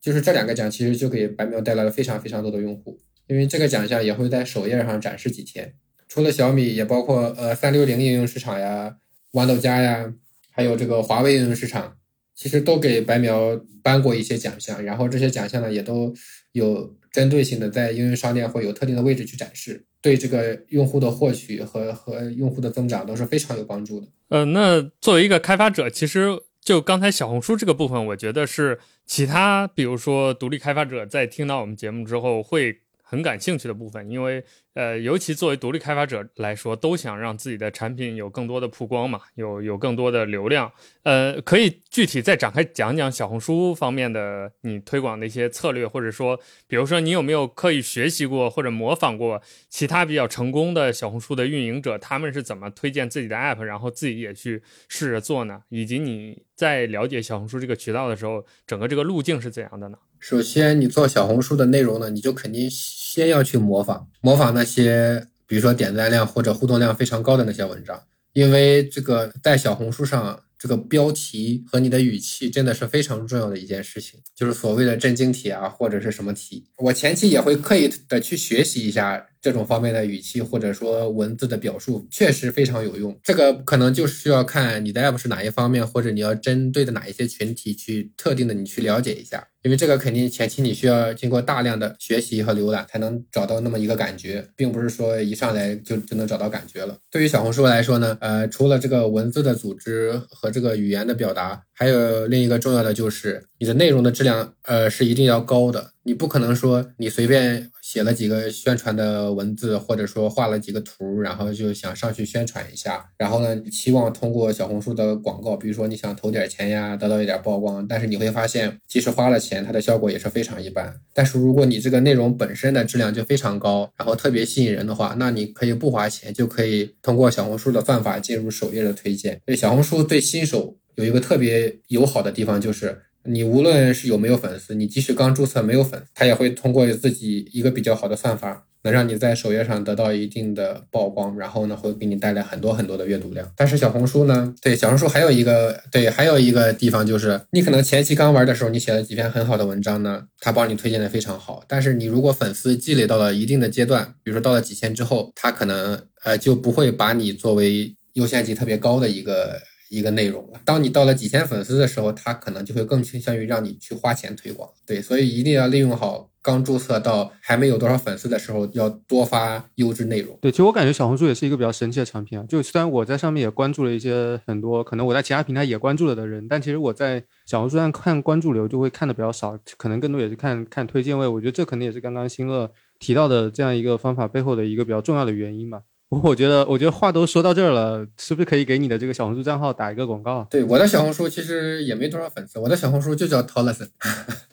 就是这两个奖其实就给白描带来了非常非常多的用户，因为这个奖项也会在首页上展示几天。除了小米，也包括呃三六零应用市场呀、豌豆荚呀，还有这个华为应用市场，其实都给白描颁过一些奖项，然后这些奖项呢也都有针对性的在应用商店会有特定的位置去展示。对这个用户的获取和和用户的增长都是非常有帮助的。呃，那作为一个开发者，其实就刚才小红书这个部分，我觉得是其他，比如说独立开发者在听到我们节目之后会很感兴趣的部分，因为。呃，尤其作为独立开发者来说，都想让自己的产品有更多的曝光嘛，有有更多的流量。呃，可以具体再展开讲讲小红书方面的你推广的一些策略，或者说，比如说你有没有刻意学习过或者模仿过其他比较成功的小红书的运营者，他们是怎么推荐自己的 app，然后自己也去试着做呢？以及你在了解小红书这个渠道的时候，整个这个路径是怎样的呢？首先，你做小红书的内容呢，你就肯定先要去模仿，模仿那些比如说点赞量或者互动量非常高的那些文章，因为这个在小红书上，这个标题和你的语气真的是非常重要的一件事情，就是所谓的震惊体啊，或者是什么体。我前期也会刻意的去学习一下。这种方面的语气或者说文字的表述确实非常有用，这个可能就需要看你的 app 是哪一方面，或者你要针对的哪一些群体去特定的你去了解一下，因为这个肯定前期你需要经过大量的学习和浏览才能找到那么一个感觉，并不是说一上来就就能找到感觉了。对于小红书来说呢，呃，除了这个文字的组织和这个语言的表达。还有另一个重要的就是你的内容的质量，呃，是一定要高的。你不可能说你随便写了几个宣传的文字，或者说画了几个图，然后就想上去宣传一下，然后呢，期望通过小红书的广告，比如说你想投点钱呀，得到一点曝光。但是你会发现，即使花了钱，它的效果也是非常一般。但是如果你这个内容本身的质量就非常高，然后特别吸引人的话，那你可以不花钱就可以通过小红书的算法进入首页的推荐。所以小红书对新手。有一个特别友好的地方，就是你无论是有没有粉丝，你即使刚注册没有粉丝，他也会通过自己一个比较好的算法，能让你在首页上得到一定的曝光，然后呢会给你带来很多很多的阅读量。但是小红书呢，对小红书还有一个对还有一个地方就是，你可能前期刚玩的时候，你写了几篇很好的文章呢，他帮你推荐的非常好。但是你如果粉丝积累到了一定的阶段，比如说到了几千之后，他可能呃就不会把你作为优先级特别高的一个。一个内容了。当你到了几千粉丝的时候，他可能就会更倾向于让你去花钱推广。对，所以一定要利用好刚注册到还没有多少粉丝的时候，要多发优质内容。对，其实我感觉小红书也是一个比较神奇的产品啊。就虽然我在上面也关注了一些很多，可能我在其他平台也关注了的人，但其实我在小红书上看关注流就会看的比较少，可能更多也是看看推荐位。我觉得这可能也是刚刚新乐提到的这样一个方法背后的一个比较重要的原因吧。我觉得，我觉得话都说到这儿了，是不是可以给你的这个小红书账号打一个广告？对，我的小红书其实也没多少粉丝，我的小红书就叫 t o l l s o n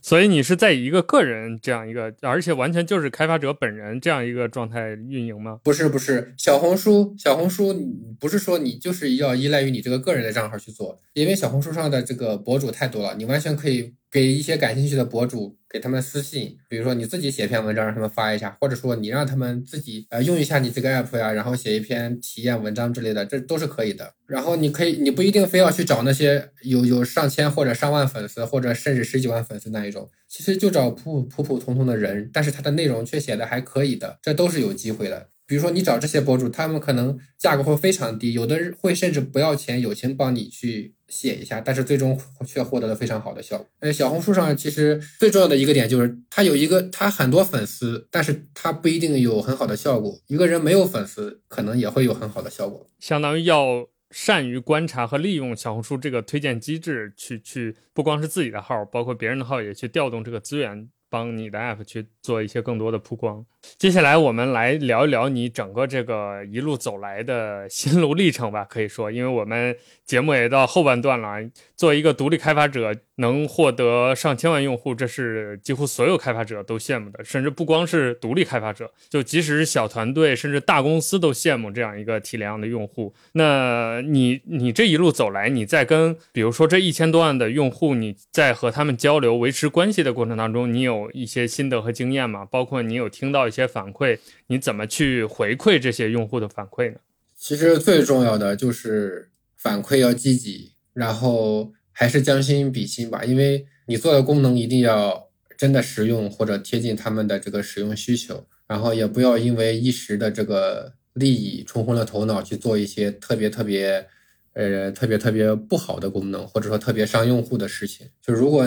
所以你是在一个个人这样一个，而且完全就是开发者本人这样一个状态运营吗？不是，不是，小红书，小红书不是说你就是要依赖于你这个个人的账号去做，因为小红书上的这个博主太多了，你完全可以。给一些感兴趣的博主，给他们私信，比如说你自己写篇文章让他们发一下，或者说你让他们自己呃用一下你这个 app 呀，然后写一篇体验文章之类的，这都是可以的。然后你可以，你不一定非要去找那些有有上千或者上万粉丝，或者甚至十几万粉丝那一种，其实就找普普普通通的人，但是他的内容却写的还可以的，这都是有机会的。比如说你找这些博主，他们可能价格会非常低，有的人会甚至不要钱，友情帮你去写一下，但是最终却获得了非常好的效果。呃，小红书上其实最重要的一个点就是，它有一个它很多粉丝，但是它不一定有很好的效果。一个人没有粉丝，可能也会有很好的效果。相当于要善于观察和利用小红书这个推荐机制，去去不光是自己的号，包括别人的号也去调动这个资源。帮你的 App 去做一些更多的曝光。接下来我们来聊一聊你整个这个一路走来的心路历程吧，可以说，因为我们节目也到后半段了。作为一个独立开发者，能获得上千万用户，这是几乎所有开发者都羡慕的，甚至不光是独立开发者，就即使是小团队，甚至大公司都羡慕这样一个体量的用户。那你你这一路走来，你在跟比如说这一千多万的用户，你在和他们交流、维持关系的过程当中，你有一些心得和经验吗？包括你有听到一些些反馈，你怎么去回馈这些用户的反馈呢？其实最重要的就是反馈要积极，然后还是将心比心吧，因为你做的功能一定要真的实用或者贴近他们的这个使用需求，然后也不要因为一时的这个。利益冲昏了头脑去做一些特别特别，呃，特别特别不好的功能，或者说特别伤用户的事情。就如果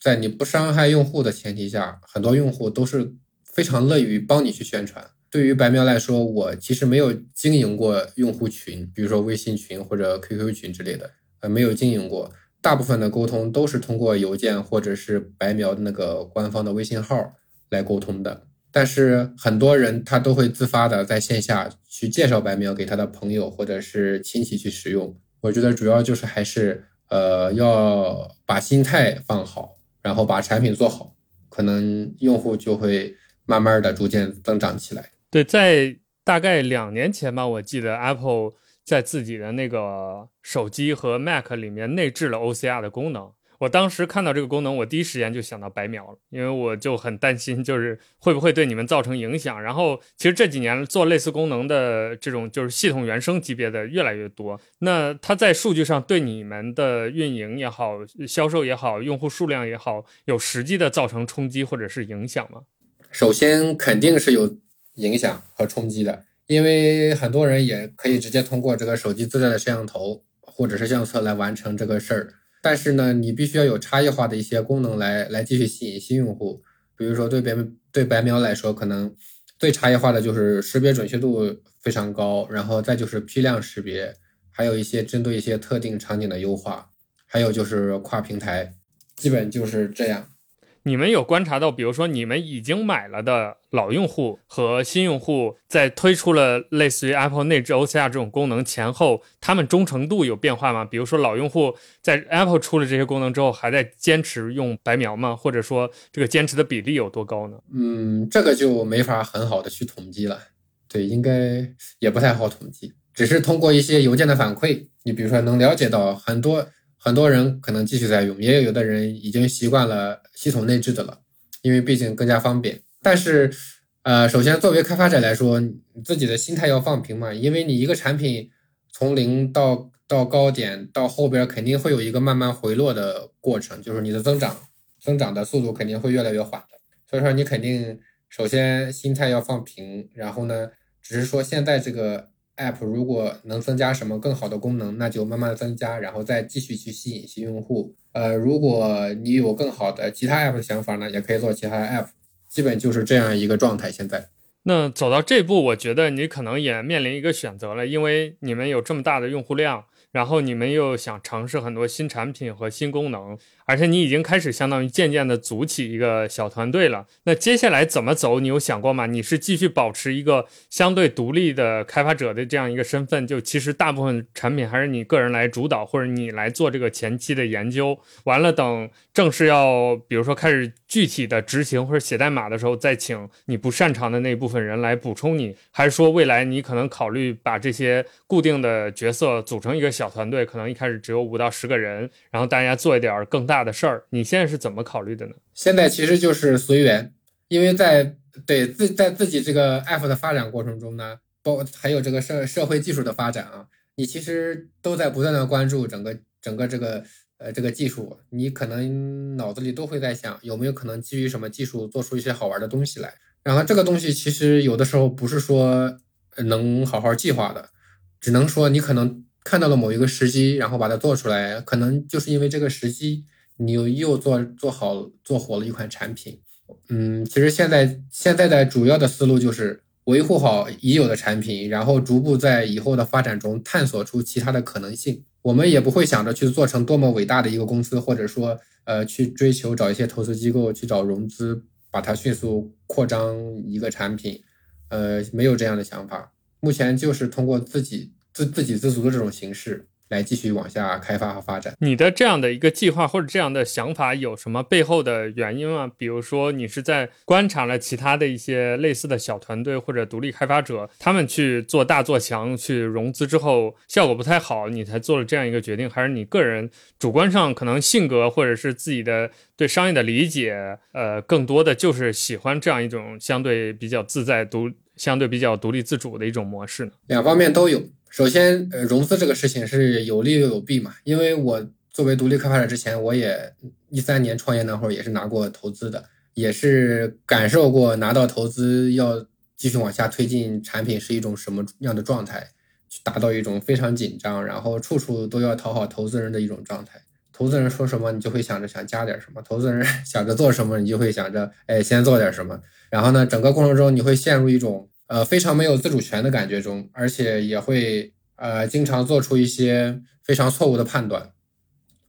在你不伤害用户的前提下，很多用户都是非常乐于帮你去宣传。对于白喵来说，我其实没有经营过用户群，比如说微信群或者 QQ 群之类的，呃，没有经营过。大部分的沟通都是通过邮件或者是白喵的那个官方的微信号来沟通的。但是很多人他都会自发的在线下去介绍白喵给他的朋友或者是亲戚去使用。我觉得主要就是还是呃要把心态放好，然后把产品做好，可能用户就会慢慢的逐渐增长起来。对，在大概两年前吧，我记得 Apple 在自己的那个手机和 Mac 里面内置了 OCR 的功能。我当时看到这个功能，我第一时间就想到白描了，因为我就很担心，就是会不会对你们造成影响。然后，其实这几年做类似功能的这种就是系统原生级别的越来越多。那它在数据上对你们的运营也好、销售也好、用户数量也好，有实际的造成冲击或者是影响吗？首先肯定是有影响和冲击的，因为很多人也可以直接通过这个手机自带的摄像头或者是相册来完成这个事儿。但是呢，你必须要有差异 化的一些功能来来继续吸引新用户。比如说，对白对白描来说，可能最差异化的就是识别准确度非常高，然后再就是批量识别，还有一些针对一些特定场景的优化，还有就是跨平台，基本就是这样。你们有观察到，比如说你们已经买了的老用户和新用户，在推出了类似于 Apple 内置 OCR 这种功能前后，他们忠诚度有变化吗？比如说老用户在 Apple 出了这些功能之后，还在坚持用白描吗？或者说这个坚持的比例有多高呢？嗯，这个就没法很好的去统计了。对，应该也不太好统计，只是通过一些邮件的反馈，你比如说能了解到很多。很多人可能继续在用，也有有的人已经习惯了系统内置的了，因为毕竟更加方便。但是，呃，首先作为开发者来说，你自己的心态要放平嘛，因为你一个产品从零到到高点到后边肯定会有一个慢慢回落的过程，就是你的增长增长的速度肯定会越来越缓的。所以说，你肯定首先心态要放平，然后呢，只是说现在这个。App 如果能增加什么更好的功能，那就慢慢增加，然后再继续去吸引新用户。呃，如果你有更好的其他 app 的想法呢，也可以做其他 app，基本就是这样一个状态。现在，那走到这步，我觉得你可能也面临一个选择了，因为你们有这么大的用户量。然后你们又想尝试很多新产品和新功能，而且你已经开始相当于渐渐的组起一个小团队了。那接下来怎么走？你有想过吗？你是继续保持一个相对独立的开发者的这样一个身份？就其实大部分产品还是你个人来主导，或者你来做这个前期的研究。完了，等正式要比如说开始具体的执行或者写代码的时候，再请你不擅长的那部分人来补充你。还是说未来你可能考虑把这些固定的角色组成一个？小团队可能一开始只有五到十个人，然后大家做一点更大的事儿。你现在是怎么考虑的呢？现在其实就是随缘，因为在对自在自己这个 app 的发展过程中呢，包还有这个社社会技术的发展啊，你其实都在不断的关注整个整个这个呃这个技术，你可能脑子里都会在想有没有可能基于什么技术做出一些好玩的东西来。然后这个东西其实有的时候不是说能好好计划的，只能说你可能。看到了某一个时机，然后把它做出来，可能就是因为这个时机，你又又做做好做火了一款产品。嗯，其实现在现在的主要的思路就是维护好已有的产品，然后逐步在以后的发展中探索出其他的可能性。我们也不会想着去做成多么伟大的一个公司，或者说呃去追求找一些投资机构去找融资，把它迅速扩张一个产品，呃，没有这样的想法。目前就是通过自己自自给自足的这种形式。来继续往下开发和发展。你的这样的一个计划或者这样的想法有什么背后的原因吗？比如说，你是在观察了其他的一些类似的小团队或者独立开发者，他们去做大做强、去融资之后效果不太好，你才做了这样一个决定？还是你个人主观上可能性格或者是自己的对商业的理解，呃，更多的就是喜欢这样一种相对比较自在、独相对比较独立自主的一种模式呢？两方面都有。首先，呃，融资这个事情是有利又有弊嘛。因为我作为独立开发者之前，我也一三年创业那会儿也是拿过投资的，也是感受过拿到投资要继续往下推进产品是一种什么样的状态，去达到一种非常紧张，然后处处都要讨好投资人的一种状态。投资人说什么，你就会想着想加点什么；投资人 想着做什么，你就会想着哎先做点什么。然后呢，整个过程中你会陷入一种。呃，非常没有自主权的感觉中，而且也会呃经常做出一些非常错误的判断，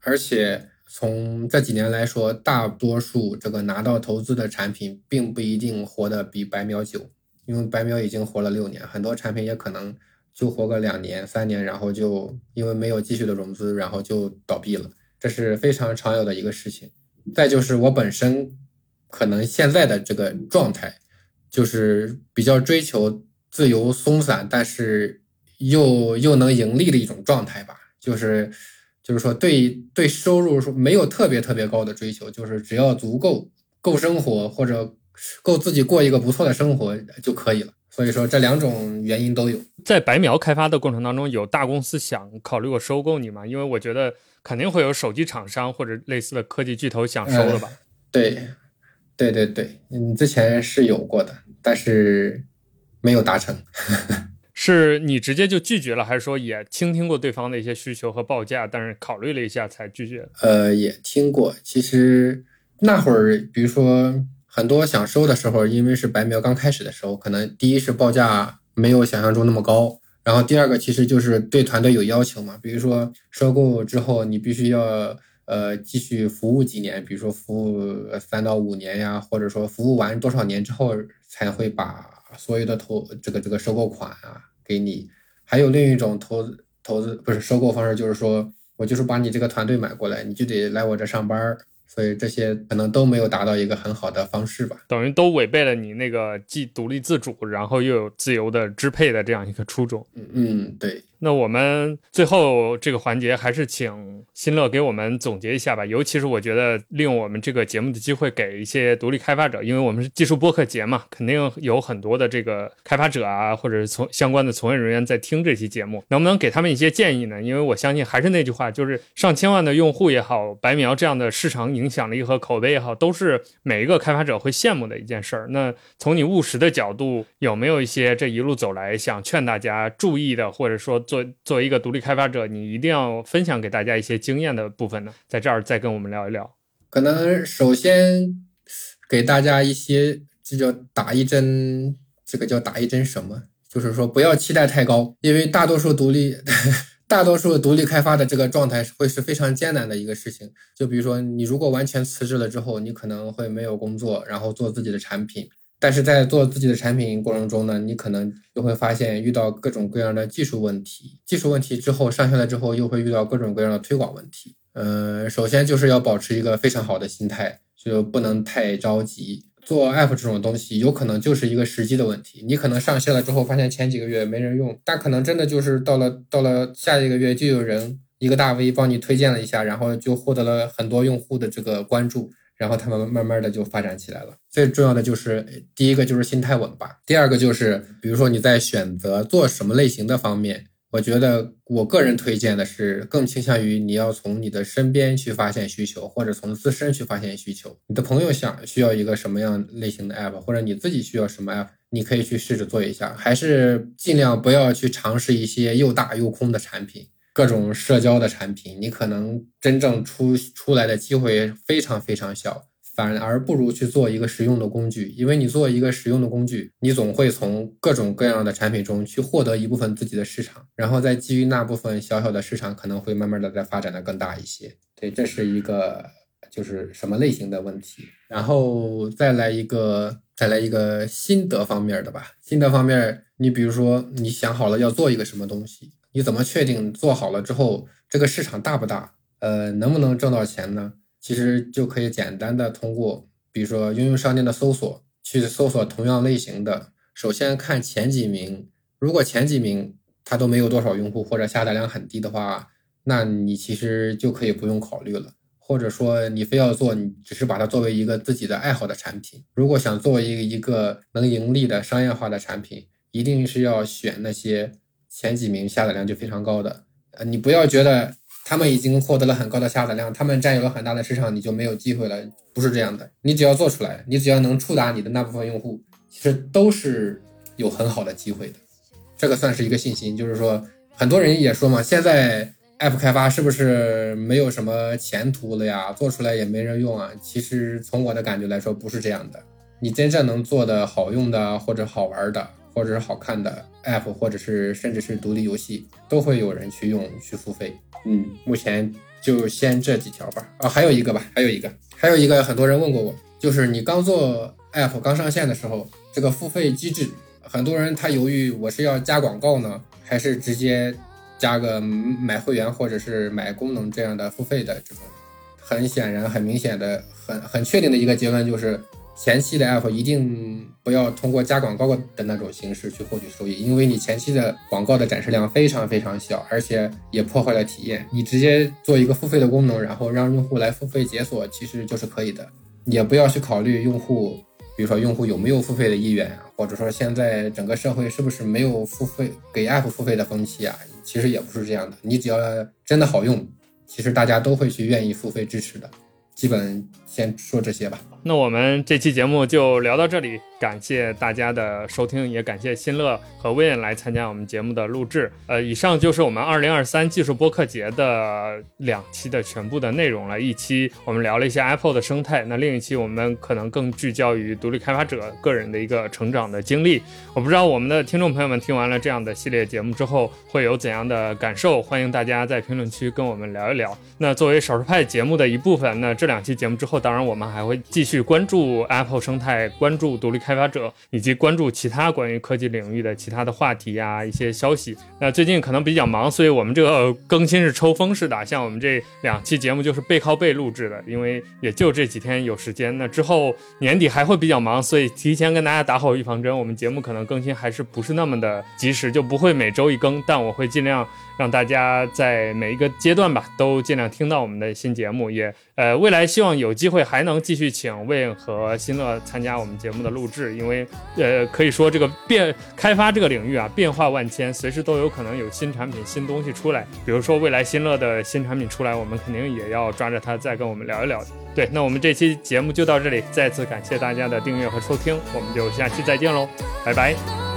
而且从这几年来说，大多数这个拿到投资的产品并不一定活得比白描久，因为白描已经活了六年，很多产品也可能就活个两年、三年，然后就因为没有继续的融资，然后就倒闭了，这是非常常有的一个事情。再就是我本身可能现在的这个状态。就是比较追求自由松散，但是又又能盈利的一种状态吧。就是就是说，对对收入说没有特别特别高的追求，就是只要足够够生活或者够自己过一个不错的生活就可以了。所以说这两种原因都有。在白描开发的过程当中，有大公司想考虑过收购你吗？因为我觉得肯定会有手机厂商或者类似的科技巨头想收了吧？对。对对对，嗯，之前是有过的，但是没有达成。是你直接就拒绝了，还是说也倾听过对方的一些需求和报价，但是考虑了一下才拒绝？呃，也听过。其实那会儿，比如说很多想收的时候，因为是白描刚开始的时候，可能第一是报价没有想象中那么高，然后第二个其实就是对团队有要求嘛，比如说收购之后你必须要。呃，继续服务几年，比如说服务三到五年呀，或者说服务完多少年之后才会把所有的投这个这个收购款啊给你。还有另一种投资投资不是收购方式，就是说我就是把你这个团队买过来，你就得来我这上班。所以这些可能都没有达到一个很好的方式吧，等于都违背了你那个既独立自主，然后又有自由的支配的这样一个初衷。嗯嗯，对。那我们最后这个环节还是请新乐给我们总结一下吧。尤其是我觉得利用我们这个节目的机会，给一些独立开发者，因为我们是技术播客节嘛，肯定有很多的这个开发者啊，或者是从相关的从业人员在听这期节目，能不能给他们一些建议呢？因为我相信还是那句话，就是上千万的用户也好，白描这样的市场影响力和口碑也好，都是每一个开发者会羡慕的一件事儿。那从你务实的角度，有没有一些这一路走来想劝大家注意的，或者说？作作为一个独立开发者，你一定要分享给大家一些经验的部分呢，在这儿再跟我们聊一聊。可能首先给大家一些，这叫打一针，这个叫打一针什么？就是说不要期待太高，因为大多数独立，大多数独立开发的这个状态会是非常艰难的一个事情。就比如说，你如果完全辞职了之后，你可能会没有工作，然后做自己的产品。但是在做自己的产品过程中呢，你可能就会发现遇到各种各样的技术问题，技术问题之后上线了之后又会遇到各种各样的推广问题。呃，首先就是要保持一个非常好的心态，就不能太着急。做 app 这种东西有可能就是一个时机的问题，你可能上线了之后发现前几个月没人用，但可能真的就是到了到了下一个月就有人一个大 V 帮你推荐了一下，然后就获得了很多用户的这个关注。然后他们慢慢的就发展起来了。最重要的就是第一个就是心态稳吧，第二个就是比如说你在选择做什么类型的方面，我觉得我个人推荐的是更倾向于你要从你的身边去发现需求，或者从自身去发现需求。你的朋友想需要一个什么样类型的 app，或者你自己需要什么 app，你可以去试着做一下，还是尽量不要去尝试一些又大又空的产品。各种社交的产品，你可能真正出出来的机会非常非常小，反而不如去做一个实用的工具。因为你做一个实用的工具，你总会从各种各样的产品中去获得一部分自己的市场，然后再基于那部分小小的市场，可能会慢慢的再发展的更大一些。对，这是一个就是什么类型的问题。然后再来一个，再来一个心得方面的吧。心得方面，你比如说你想好了要做一个什么东西，你怎么确定做好了之后这个市场大不大？呃，能不能挣到钱呢？其实就可以简单的通过，比如说应用商店的搜索去搜索同样类型的。首先看前几名，如果前几名它都没有多少用户或者下载量很低的话，那你其实就可以不用考虑了。或者说你非要做，你只是把它作为一个自己的爱好的产品。如果想做一个一个能盈利的商业化的产品，一定是要选那些前几名下载量就非常高的。呃，你不要觉得他们已经获得了很高的下载量，他们占有了很大的市场，你就没有机会了。不是这样的，你只要做出来，你只要能触达你的那部分用户。其实都是有很好的机会的，这个算是一个信心。就是说，很多人也说嘛，现在 App 开发是不是没有什么前途了呀？做出来也没人用啊。其实从我的感觉来说，不是这样的。你真正能做的好用的，或者好玩的，或者是好看的 App，或者是甚至是独立游戏，都会有人去用去付费。嗯，目前就先这几条吧。啊，还有一个吧，还有一个，还有一个，很多人问过我，就是你刚做 App 刚上线的时候。这个付费机制，很多人他犹豫，我是要加广告呢，还是直接加个买会员或者是买功能这样的付费的这种？很显然、很明显的、很很确定的一个结论就是，前期的 app 一定不要通过加广告的那种形式去获取收益，因为你前期的广告的展示量非常非常小，而且也破坏了体验。你直接做一个付费的功能，然后让用户来付费解锁，其实就是可以的。也不要去考虑用户。比如说用户有没有付费的意愿，或者说现在整个社会是不是没有付费给 app 付费的风气啊？其实也不是这样的，你只要真的好用，其实大家都会去愿意付费支持的。基本先说这些吧。那我们这期节目就聊到这里，感谢大家的收听，也感谢新乐和威恩来参加我们节目的录制。呃，以上就是我们二零二三技术播客节的两期的全部的内容了。一期我们聊了一下 Apple 的生态，那另一期我们可能更聚焦于独立开发者个人的一个成长的经历。我不知道我们的听众朋友们听完了这样的系列节目之后会有怎样的感受，欢迎大家在评论区跟我们聊一聊。那作为少数派节目的一部分，那这两期节目之后，当然我们还会继续。关注 Apple 生态，关注独立开发者，以及关注其他关于科技领域的其他的话题呀，一些消息。那最近可能比较忙，所以我们这个更新是抽风式的，像我们这两期节目就是背靠背录制的，因为也就这几天有时间。那之后年底还会比较忙，所以提前跟大家打好预防针，我们节目可能更新还是不是那么的及时，就不会每周一更，但我会尽量。让大家在每一个阶段吧，都尽量听到我们的新节目。也呃，未来希望有机会还能继续请魏和新乐参加我们节目的录制，因为呃，可以说这个变开发这个领域啊，变化万千，随时都有可能有新产品、新东西出来。比如说未来新乐的新产品出来，我们肯定也要抓着它再跟我们聊一聊。对，那我们这期节目就到这里，再次感谢大家的订阅和收听，我们就下期再见喽，拜拜。